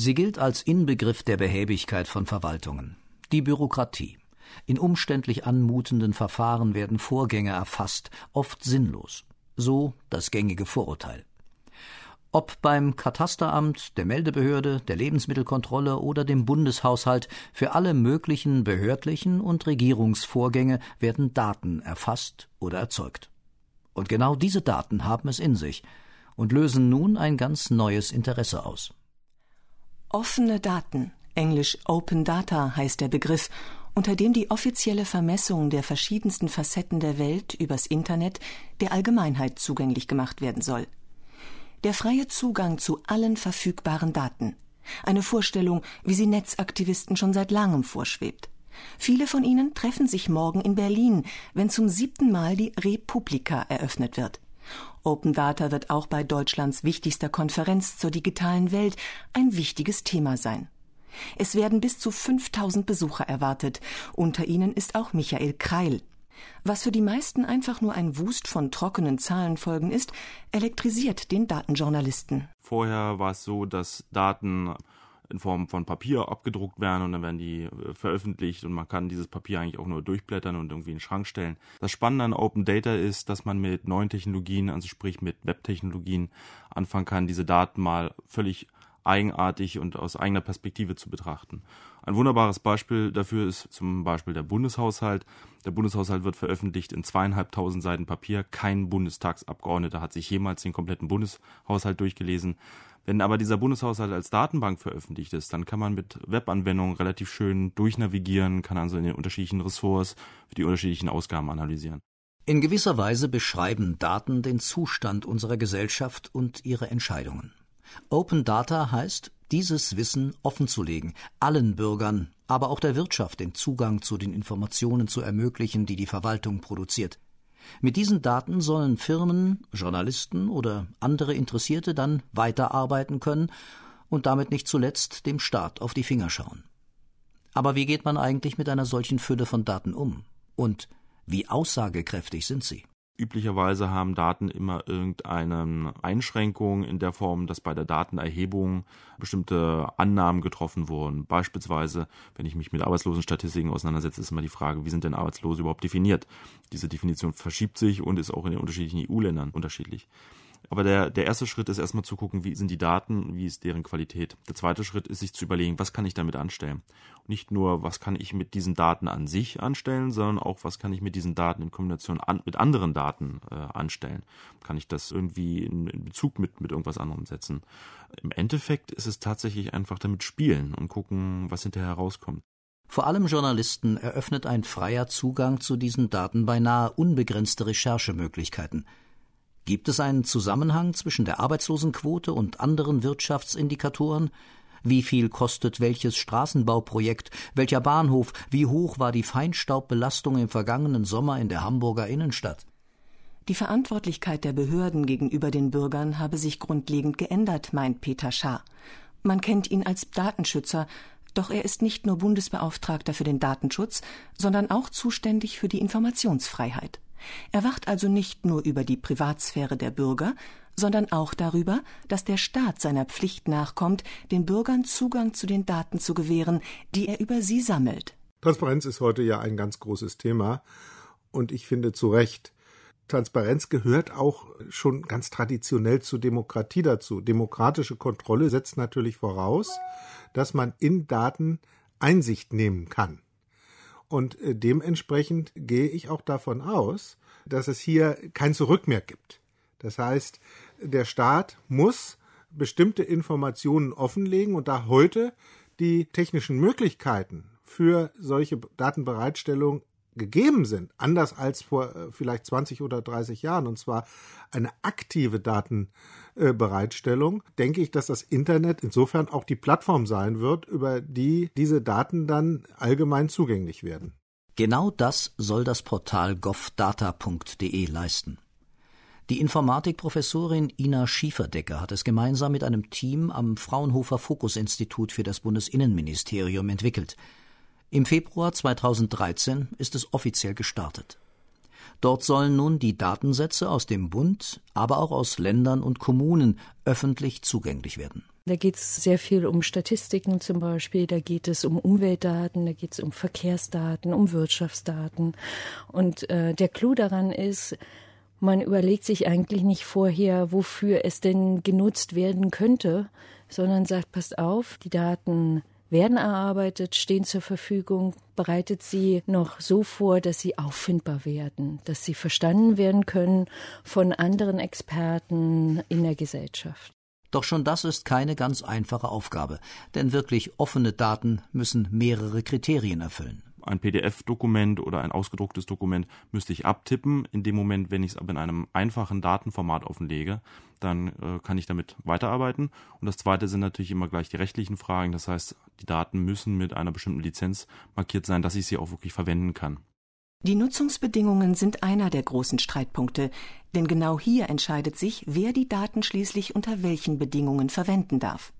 Sie gilt als Inbegriff der Behäbigkeit von Verwaltungen. Die Bürokratie. In umständlich anmutenden Verfahren werden Vorgänge erfasst, oft sinnlos. So das gängige Vorurteil. Ob beim Katasteramt, der Meldebehörde, der Lebensmittelkontrolle oder dem Bundeshaushalt, für alle möglichen behördlichen und Regierungsvorgänge werden Daten erfasst oder erzeugt. Und genau diese Daten haben es in sich und lösen nun ein ganz neues Interesse aus. Offene Daten, englisch Open Data heißt der Begriff, unter dem die offizielle Vermessung der verschiedensten Facetten der Welt übers Internet der Allgemeinheit zugänglich gemacht werden soll der freie Zugang zu allen verfügbaren Daten. Eine Vorstellung, wie sie Netzaktivisten schon seit langem vorschwebt. Viele von ihnen treffen sich morgen in Berlin, wenn zum siebten Mal die Republika eröffnet wird. Open Data wird auch bei Deutschlands wichtigster Konferenz zur digitalen Welt ein wichtiges Thema sein. Es werden bis zu 5000 Besucher erwartet. Unter ihnen ist auch Michael Kreil, was für die meisten einfach nur ein Wust von trockenen Zahlenfolgen ist, elektrisiert den Datenjournalisten. Vorher war es so, dass Daten in Form von Papier abgedruckt werden und dann werden die äh, veröffentlicht und man kann dieses Papier eigentlich auch nur durchblättern und irgendwie in den Schrank stellen. Das Spannende an Open Data ist, dass man mit neuen Technologien, also sprich mit Webtechnologien, anfangen kann, diese Daten mal völlig eigenartig und aus eigener Perspektive zu betrachten. Ein wunderbares Beispiel dafür ist zum Beispiel der Bundeshaushalt. Der Bundeshaushalt wird veröffentlicht in zweieinhalbtausend Seiten Papier. Kein Bundestagsabgeordneter hat sich jemals den kompletten Bundeshaushalt durchgelesen. Wenn aber dieser Bundeshaushalt als Datenbank veröffentlicht ist, dann kann man mit Webanwendungen relativ schön durchnavigieren, kann also in den unterschiedlichen Ressorts die unterschiedlichen Ausgaben analysieren. In gewisser Weise beschreiben Daten den Zustand unserer Gesellschaft und ihre Entscheidungen. Open Data heißt, dieses Wissen offenzulegen, allen Bürgern, aber auch der Wirtschaft den Zugang zu den Informationen zu ermöglichen, die die Verwaltung produziert. Mit diesen Daten sollen Firmen, Journalisten oder andere Interessierte dann weiterarbeiten können und damit nicht zuletzt dem Staat auf die Finger schauen. Aber wie geht man eigentlich mit einer solchen Fülle von Daten um? Und wie aussagekräftig sind sie? Üblicherweise haben Daten immer irgendeine Einschränkung in der Form, dass bei der Datenerhebung bestimmte Annahmen getroffen wurden. Beispielsweise, wenn ich mich mit Arbeitslosenstatistiken auseinandersetze, ist immer die Frage, wie sind denn Arbeitslose überhaupt definiert? Diese Definition verschiebt sich und ist auch in den unterschiedlichen EU-Ländern unterschiedlich. Aber der, der erste Schritt ist erstmal zu gucken, wie sind die Daten, wie ist deren Qualität. Der zweite Schritt ist, sich zu überlegen, was kann ich damit anstellen. Und nicht nur, was kann ich mit diesen Daten an sich anstellen, sondern auch, was kann ich mit diesen Daten in Kombination an, mit anderen Daten äh, anstellen. Kann ich das irgendwie in, in Bezug mit, mit irgendwas anderem setzen. Im Endeffekt ist es tatsächlich einfach damit spielen und gucken, was hinterher herauskommt. Vor allem Journalisten eröffnet ein freier Zugang zu diesen Daten beinahe unbegrenzte Recherchemöglichkeiten – Gibt es einen Zusammenhang zwischen der Arbeitslosenquote und anderen Wirtschaftsindikatoren? Wie viel kostet welches Straßenbauprojekt? Welcher Bahnhof? Wie hoch war die Feinstaubbelastung im vergangenen Sommer in der Hamburger Innenstadt? Die Verantwortlichkeit der Behörden gegenüber den Bürgern habe sich grundlegend geändert, meint Peter Schaar. Man kennt ihn als Datenschützer, doch er ist nicht nur Bundesbeauftragter für den Datenschutz, sondern auch zuständig für die Informationsfreiheit. Er wacht also nicht nur über die Privatsphäre der Bürger, sondern auch darüber, dass der Staat seiner Pflicht nachkommt, den Bürgern Zugang zu den Daten zu gewähren, die er über sie sammelt. Transparenz ist heute ja ein ganz großes Thema und ich finde zu Recht, Transparenz gehört auch schon ganz traditionell zur Demokratie dazu. Demokratische Kontrolle setzt natürlich voraus, dass man in Daten Einsicht nehmen kann. Und äh, dementsprechend gehe ich auch davon aus, dass es hier kein Zurück mehr gibt. Das heißt, der Staat muss bestimmte Informationen offenlegen und da heute die technischen Möglichkeiten für solche Datenbereitstellung gegeben sind, anders als vor äh, vielleicht 20 oder 30 Jahren, und zwar eine aktive Datenbereitstellung, denke ich, dass das Internet insofern auch die Plattform sein wird, über die diese Daten dann allgemein zugänglich werden. Genau das soll das Portal govdata.de leisten. Die Informatikprofessorin Ina Schieferdecker hat es gemeinsam mit einem Team am Fraunhofer Fokus Institut für das Bundesinnenministerium entwickelt – im Februar 2013 ist es offiziell gestartet. Dort sollen nun die Datensätze aus dem Bund, aber auch aus Ländern und Kommunen öffentlich zugänglich werden. Da geht es sehr viel um Statistiken zum Beispiel, da geht es um Umweltdaten, da geht es um Verkehrsdaten, um Wirtschaftsdaten. Und äh, der Clou daran ist, man überlegt sich eigentlich nicht vorher, wofür es denn genutzt werden könnte, sondern sagt, passt auf, die Daten werden erarbeitet, stehen zur Verfügung, bereitet sie noch so vor, dass sie auffindbar werden, dass sie verstanden werden können von anderen Experten in der Gesellschaft. Doch schon das ist keine ganz einfache Aufgabe, denn wirklich offene Daten müssen mehrere Kriterien erfüllen. Ein PDF-Dokument oder ein ausgedrucktes Dokument müsste ich abtippen. In dem Moment, wenn ich es aber in einem einfachen Datenformat offenlege, dann äh, kann ich damit weiterarbeiten. Und das zweite sind natürlich immer gleich die rechtlichen Fragen. Das heißt, die Daten müssen mit einer bestimmten Lizenz markiert sein, dass ich sie auch wirklich verwenden kann. Die Nutzungsbedingungen sind einer der großen Streitpunkte, denn genau hier entscheidet sich, wer die Daten schließlich unter welchen Bedingungen verwenden darf.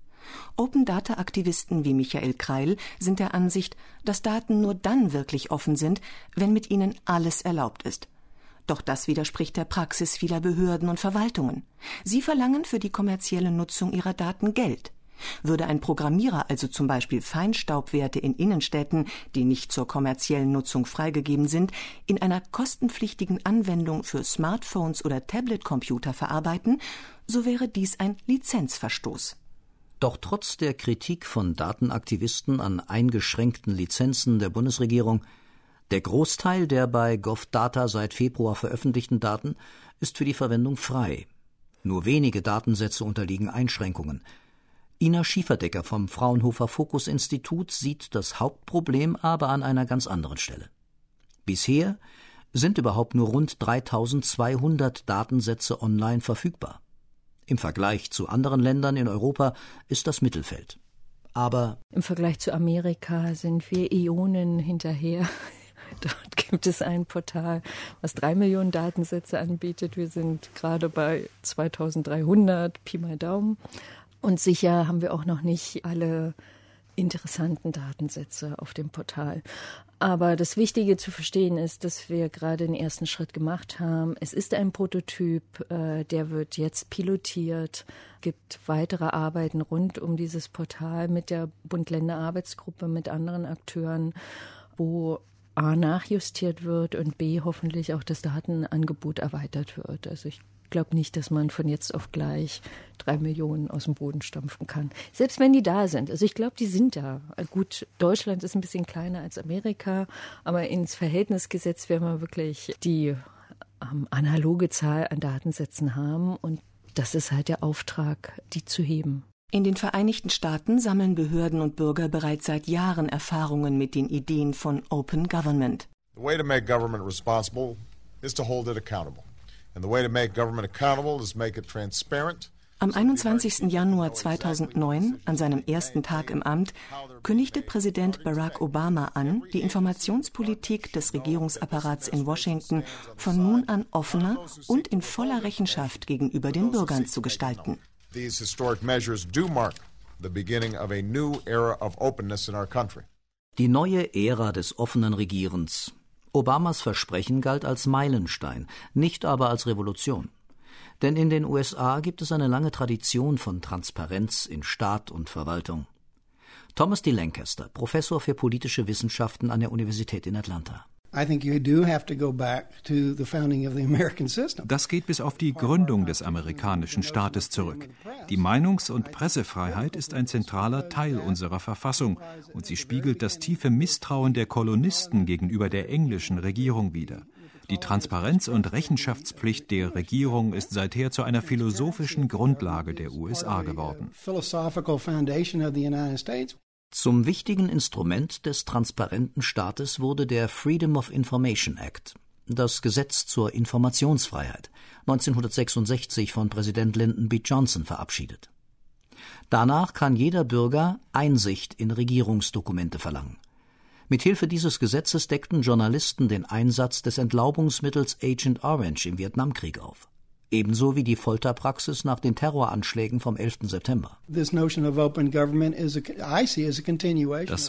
Open Data Aktivisten wie Michael Kreil sind der Ansicht, dass Daten nur dann wirklich offen sind, wenn mit ihnen alles erlaubt ist. Doch das widerspricht der Praxis vieler Behörden und Verwaltungen. Sie verlangen für die kommerzielle Nutzung ihrer Daten Geld. Würde ein Programmierer also zum Beispiel Feinstaubwerte in Innenstädten, die nicht zur kommerziellen Nutzung freigegeben sind, in einer kostenpflichtigen Anwendung für Smartphones oder Tabletcomputer verarbeiten, so wäre dies ein Lizenzverstoß. Doch trotz der Kritik von Datenaktivisten an eingeschränkten Lizenzen der Bundesregierung, der Großteil der bei GovData seit Februar veröffentlichten Daten ist für die Verwendung frei. Nur wenige Datensätze unterliegen Einschränkungen. Ina Schieferdecker vom Fraunhofer Fokus Institut sieht das Hauptproblem aber an einer ganz anderen Stelle. Bisher sind überhaupt nur rund 3200 Datensätze online verfügbar. Im Vergleich zu anderen Ländern in Europa ist das Mittelfeld. Aber im Vergleich zu Amerika sind wir Ionen hinterher. Dort gibt es ein Portal, was drei Millionen Datensätze anbietet. Wir sind gerade bei 2300, Pi mal Daumen. Und sicher haben wir auch noch nicht alle interessanten Datensätze auf dem Portal. Aber das Wichtige zu verstehen ist, dass wir gerade den ersten Schritt gemacht haben. Es ist ein Prototyp, äh, der wird jetzt pilotiert, gibt weitere Arbeiten rund um dieses Portal mit der Bund-Länder-Arbeitsgruppe, mit anderen Akteuren, wo A nachjustiert wird und B hoffentlich auch das Datenangebot erweitert wird. Also ich glaube nicht, dass man von jetzt auf gleich drei Millionen aus dem Boden stampfen kann. Selbst wenn die da sind. Also ich glaube, die sind da. Gut, Deutschland ist ein bisschen kleiner als Amerika, aber ins Verhältnis gesetzt werden wir wirklich die ähm, analoge Zahl an Datensätzen haben und das ist halt der Auftrag, die zu heben. In den Vereinigten Staaten sammeln Behörden und Bürger bereits seit Jahren Erfahrungen mit den Ideen von Open Government. The way to make government responsible is to hold it accountable. Am 21. Januar 2009, an seinem ersten Tag im Amt, kündigte Präsident Barack Obama an, die Informationspolitik des Regierungsapparats in Washington von nun an offener und in voller Rechenschaft gegenüber den Bürgern zu gestalten. Die neue Ära des offenen Regierens Obamas Versprechen galt als Meilenstein, nicht aber als Revolution. Denn in den USA gibt es eine lange Tradition von Transparenz in Staat und Verwaltung. Thomas D. Lancaster, Professor für politische Wissenschaften an der Universität in Atlanta. Das geht bis auf die Gründung des amerikanischen Staates zurück. Die Meinungs- und Pressefreiheit ist ein zentraler Teil unserer Verfassung und sie spiegelt das tiefe Misstrauen der Kolonisten gegenüber der englischen Regierung wider. Die Transparenz- und Rechenschaftspflicht der Regierung ist seither zu einer philosophischen Grundlage der USA geworden. Zum wichtigen Instrument des transparenten Staates wurde der Freedom of Information Act, das Gesetz zur Informationsfreiheit, 1966 von Präsident Lyndon B. Johnson verabschiedet. Danach kann jeder Bürger Einsicht in Regierungsdokumente verlangen. Mithilfe dieses Gesetzes deckten Journalisten den Einsatz des Entlaubungsmittels Agent Orange im Vietnamkrieg auf ebenso wie die Folterpraxis nach den Terroranschlägen vom 11. September. Das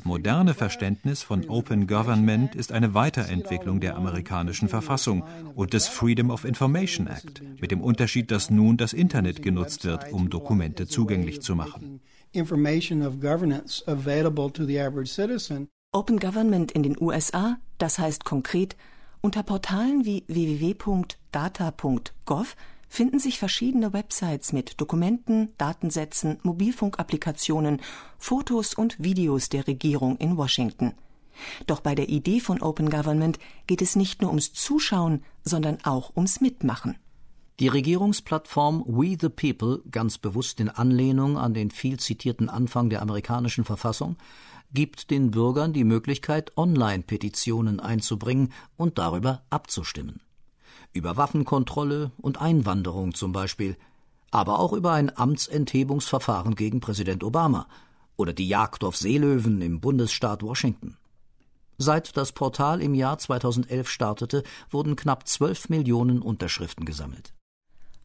moderne Verständnis von Open Government ist eine Weiterentwicklung der amerikanischen Verfassung und des Freedom of Information Act, mit dem Unterschied, dass nun das Internet genutzt wird, um Dokumente zugänglich zu machen. Open Government in den USA, das heißt konkret, unter Portalen wie www.data.gov finden sich verschiedene Websites mit Dokumenten, Datensätzen, Mobilfunkapplikationen, Fotos und Videos der Regierung in Washington. Doch bei der Idee von Open Government geht es nicht nur ums Zuschauen, sondern auch ums Mitmachen. Die Regierungsplattform We the People, ganz bewusst in Anlehnung an den viel zitierten Anfang der amerikanischen Verfassung, gibt den Bürgern die Möglichkeit, Online-Petitionen einzubringen und darüber abzustimmen. Über Waffenkontrolle und Einwanderung zum Beispiel, aber auch über ein Amtsenthebungsverfahren gegen Präsident Obama oder die Jagd auf Seelöwen im Bundesstaat Washington. Seit das Portal im Jahr 2011 startete, wurden knapp 12 Millionen Unterschriften gesammelt.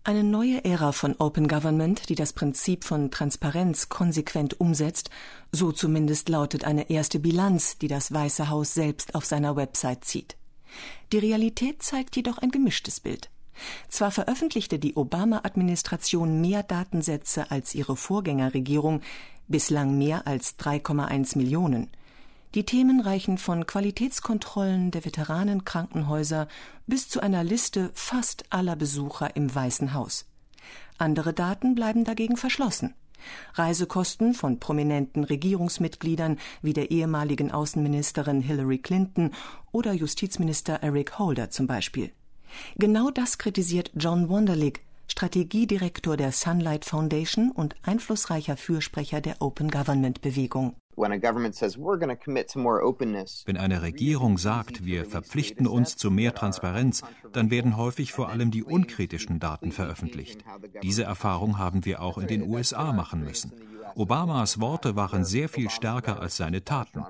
Eine neue Ära von Open Government, die das Prinzip von Transparenz konsequent umsetzt, so zumindest lautet eine erste Bilanz, die das Weiße Haus selbst auf seiner Website zieht. Die Realität zeigt jedoch ein gemischtes Bild. Zwar veröffentlichte die Obama-Administration mehr Datensätze als ihre Vorgängerregierung, bislang mehr als 3,1 Millionen. Die Themen reichen von Qualitätskontrollen der Veteranenkrankenhäuser bis zu einer Liste fast aller Besucher im Weißen Haus. Andere Daten bleiben dagegen verschlossen. Reisekosten von prominenten Regierungsmitgliedern wie der ehemaligen Außenministerin Hillary Clinton oder Justizminister Eric Holder zum Beispiel. Genau das kritisiert John Wonderlich, Strategiedirektor der Sunlight Foundation und einflussreicher Fürsprecher der Open Government Bewegung. Wenn eine Regierung sagt, wir verpflichten uns zu mehr Transparenz, dann werden häufig vor allem die unkritischen Daten veröffentlicht. Diese Erfahrung haben wir auch in den USA machen müssen. Obamas Worte waren sehr viel stärker als seine Taten.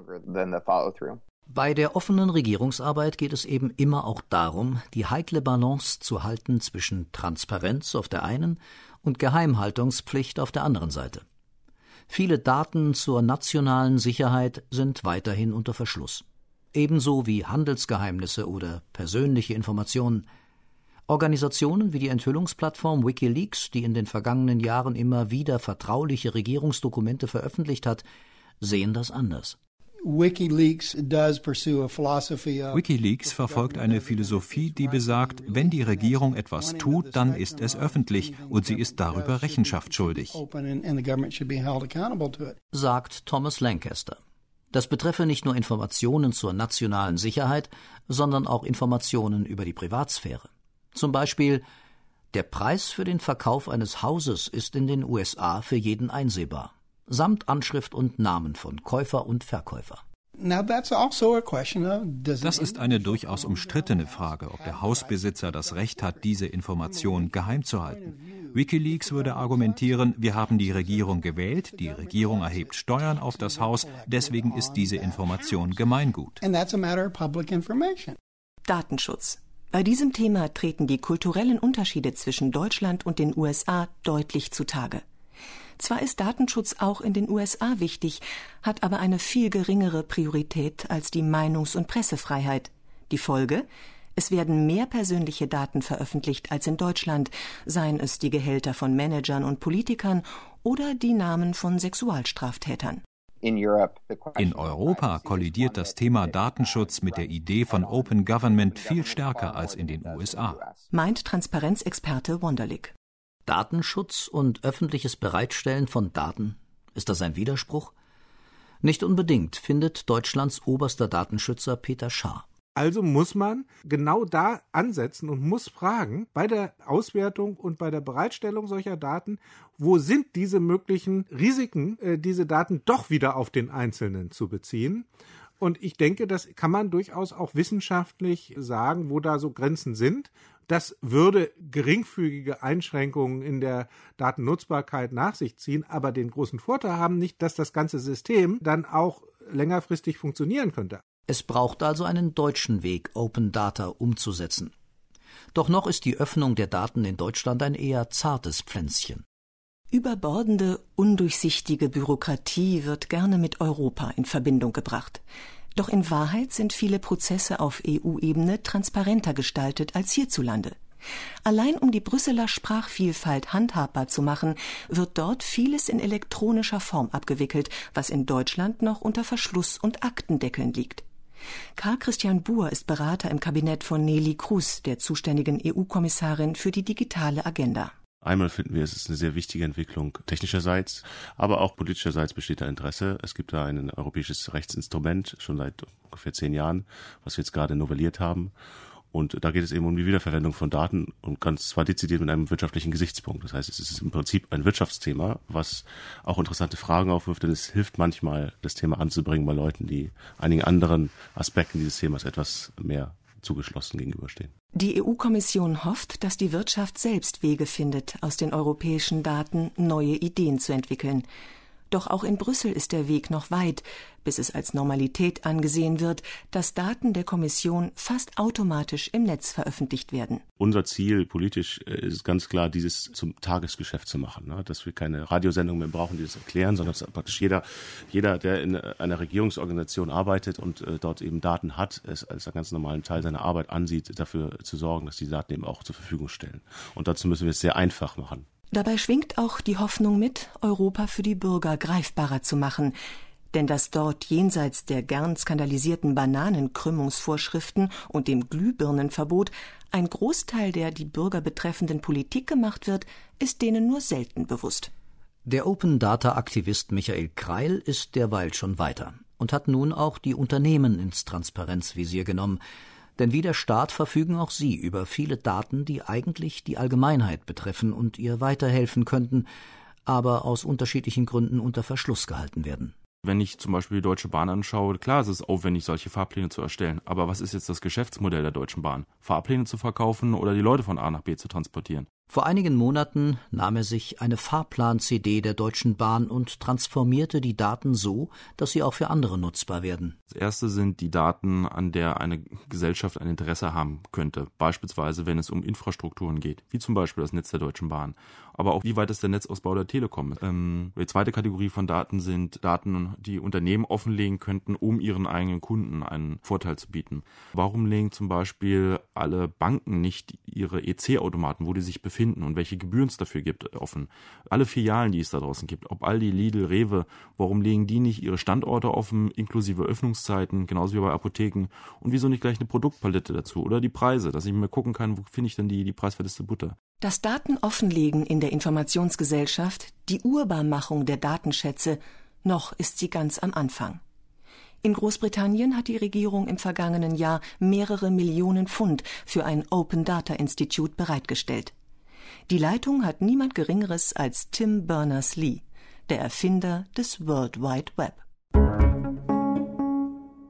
Bei der offenen Regierungsarbeit geht es eben immer auch darum, die heikle Balance zu halten zwischen Transparenz auf der einen und Geheimhaltungspflicht auf der anderen Seite. Viele Daten zur nationalen Sicherheit sind weiterhin unter Verschluss. Ebenso wie Handelsgeheimnisse oder persönliche Informationen. Organisationen wie die Enthüllungsplattform Wikileaks, die in den vergangenen Jahren immer wieder vertrauliche Regierungsdokumente veröffentlicht hat, sehen das anders. WikiLeaks verfolgt eine Philosophie, die besagt, wenn die Regierung etwas tut, dann ist es öffentlich und sie ist darüber Rechenschaft schuldig. Sagt Thomas Lancaster. Das betreffe nicht nur Informationen zur nationalen Sicherheit, sondern auch Informationen über die Privatsphäre. Zum Beispiel der Preis für den Verkauf eines Hauses ist in den USA für jeden einsehbar samt Anschrift und Namen von Käufer und Verkäufer. Also das ist eine durchaus umstrittene Frage, ob der Hausbesitzer das Recht hat, diese Information geheim zu halten. Wikileaks würde argumentieren, wir haben die Regierung gewählt, die Regierung erhebt Steuern auf das Haus, deswegen ist diese Information Gemeingut. Datenschutz. Bei diesem Thema treten die kulturellen Unterschiede zwischen Deutschland und den USA deutlich zutage. Zwar ist Datenschutz auch in den USA wichtig, hat aber eine viel geringere Priorität als die Meinungs- und Pressefreiheit. Die Folge? Es werden mehr persönliche Daten veröffentlicht als in Deutschland, seien es die Gehälter von Managern und Politikern oder die Namen von Sexualstraftätern. In Europa kollidiert das Thema Datenschutz mit der Idee von Open Government viel stärker als in den USA. Meint Transparenzexperte Wonderlick. Datenschutz und öffentliches Bereitstellen von Daten, ist das ein Widerspruch? Nicht unbedingt, findet Deutschlands oberster Datenschützer Peter Schaar. Also muss man genau da ansetzen und muss fragen, bei der Auswertung und bei der Bereitstellung solcher Daten, wo sind diese möglichen Risiken, äh, diese Daten doch wieder auf den Einzelnen zu beziehen? Und ich denke, das kann man durchaus auch wissenschaftlich sagen, wo da so Grenzen sind. Das würde geringfügige Einschränkungen in der Datennutzbarkeit nach sich ziehen, aber den großen Vorteil haben nicht, dass das ganze System dann auch längerfristig funktionieren könnte. Es braucht also einen deutschen Weg, Open Data umzusetzen. Doch noch ist die Öffnung der Daten in Deutschland ein eher zartes Pflänzchen. Überbordende, undurchsichtige Bürokratie wird gerne mit Europa in Verbindung gebracht. Doch in Wahrheit sind viele Prozesse auf EU-Ebene transparenter gestaltet als hierzulande. Allein um die Brüsseler Sprachvielfalt handhabbar zu machen, wird dort vieles in elektronischer Form abgewickelt, was in Deutschland noch unter Verschluss und Aktendeckeln liegt. Karl Christian Buhr ist Berater im Kabinett von Nelly Cruz, der zuständigen EU-Kommissarin für die digitale Agenda. Einmal finden wir, es ist eine sehr wichtige Entwicklung technischerseits, aber auch politischerseits besteht da Interesse. Es gibt da ein europäisches Rechtsinstrument schon seit ungefähr zehn Jahren, was wir jetzt gerade novelliert haben. Und da geht es eben um die Wiederverwendung von Daten und ganz zwar dezidiert mit einem wirtschaftlichen Gesichtspunkt. Das heißt, es ist im Prinzip ein Wirtschaftsthema, was auch interessante Fragen aufwirft, denn es hilft manchmal, das Thema anzubringen bei Leuten, die einigen anderen Aspekten dieses Themas etwas mehr zugeschlossen gegenüberstehen. Die EU-Kommission hofft, dass die Wirtschaft selbst Wege findet, aus den europäischen Daten neue Ideen zu entwickeln. Doch auch in Brüssel ist der Weg noch weit, bis es als Normalität angesehen wird, dass Daten der Kommission fast automatisch im Netz veröffentlicht werden. Unser Ziel politisch äh, ist ganz klar, dieses zum Tagesgeschäft zu machen, ne? dass wir keine Radiosendung mehr brauchen, die das erklären, sondern dass praktisch jeder, jeder, der in einer Regierungsorganisation arbeitet und äh, dort eben Daten hat, es als einen ganz normalen Teil seiner Arbeit ansieht, dafür zu sorgen, dass die Daten eben auch zur Verfügung stellen. Und dazu müssen wir es sehr einfach machen. Dabei schwingt auch die Hoffnung mit, Europa für die Bürger greifbarer zu machen, denn dass dort jenseits der gern skandalisierten Bananenkrümmungsvorschriften und dem Glühbirnenverbot ein Großteil der die Bürger betreffenden Politik gemacht wird, ist denen nur selten bewusst. Der Open Data Aktivist Michael Kreil ist derweil schon weiter und hat nun auch die Unternehmen ins Transparenzvisier genommen. Denn wie der Staat verfügen auch sie über viele Daten, die eigentlich die Allgemeinheit betreffen und ihr weiterhelfen könnten, aber aus unterschiedlichen Gründen unter Verschluss gehalten werden. Wenn ich zum Beispiel die Deutsche Bahn anschaue, klar, es ist aufwendig, solche Fahrpläne zu erstellen. Aber was ist jetzt das Geschäftsmodell der Deutschen Bahn? Fahrpläne zu verkaufen oder die Leute von A nach B zu transportieren? Vor einigen Monaten nahm er sich eine Fahrplan-CD der Deutschen Bahn und transformierte die Daten so, dass sie auch für andere nutzbar werden. Das erste sind die Daten, an der eine Gesellschaft ein Interesse haben könnte. Beispielsweise, wenn es um Infrastrukturen geht, wie zum Beispiel das Netz der Deutschen Bahn. Aber auch, wie weit ist der Netzausbau der Telekom? Ähm, die zweite Kategorie von Daten sind Daten, die Unternehmen offenlegen könnten, um ihren eigenen Kunden einen Vorteil zu bieten. Warum legen zum Beispiel alle Banken nicht ihre EC-Automaten, wo die sich befinden, finden und welche Gebühren es dafür gibt, offen. Alle Filialen, die es da draußen gibt, ob Aldi, Lidl, Rewe, warum legen die nicht ihre Standorte offen, inklusive Öffnungszeiten, genauso wie bei Apotheken und wieso nicht gleich eine Produktpalette dazu oder die Preise, dass ich mir gucken kann, wo finde ich denn die, die preiswerteste Butter. Das Daten offenlegen in der Informationsgesellschaft, die Urbarmachung der Datenschätze, noch ist sie ganz am Anfang. In Großbritannien hat die Regierung im vergangenen Jahr mehrere Millionen Pfund für ein Open Data Institute bereitgestellt. Die Leitung hat niemand Geringeres als Tim Berners-Lee, der Erfinder des World Wide Web.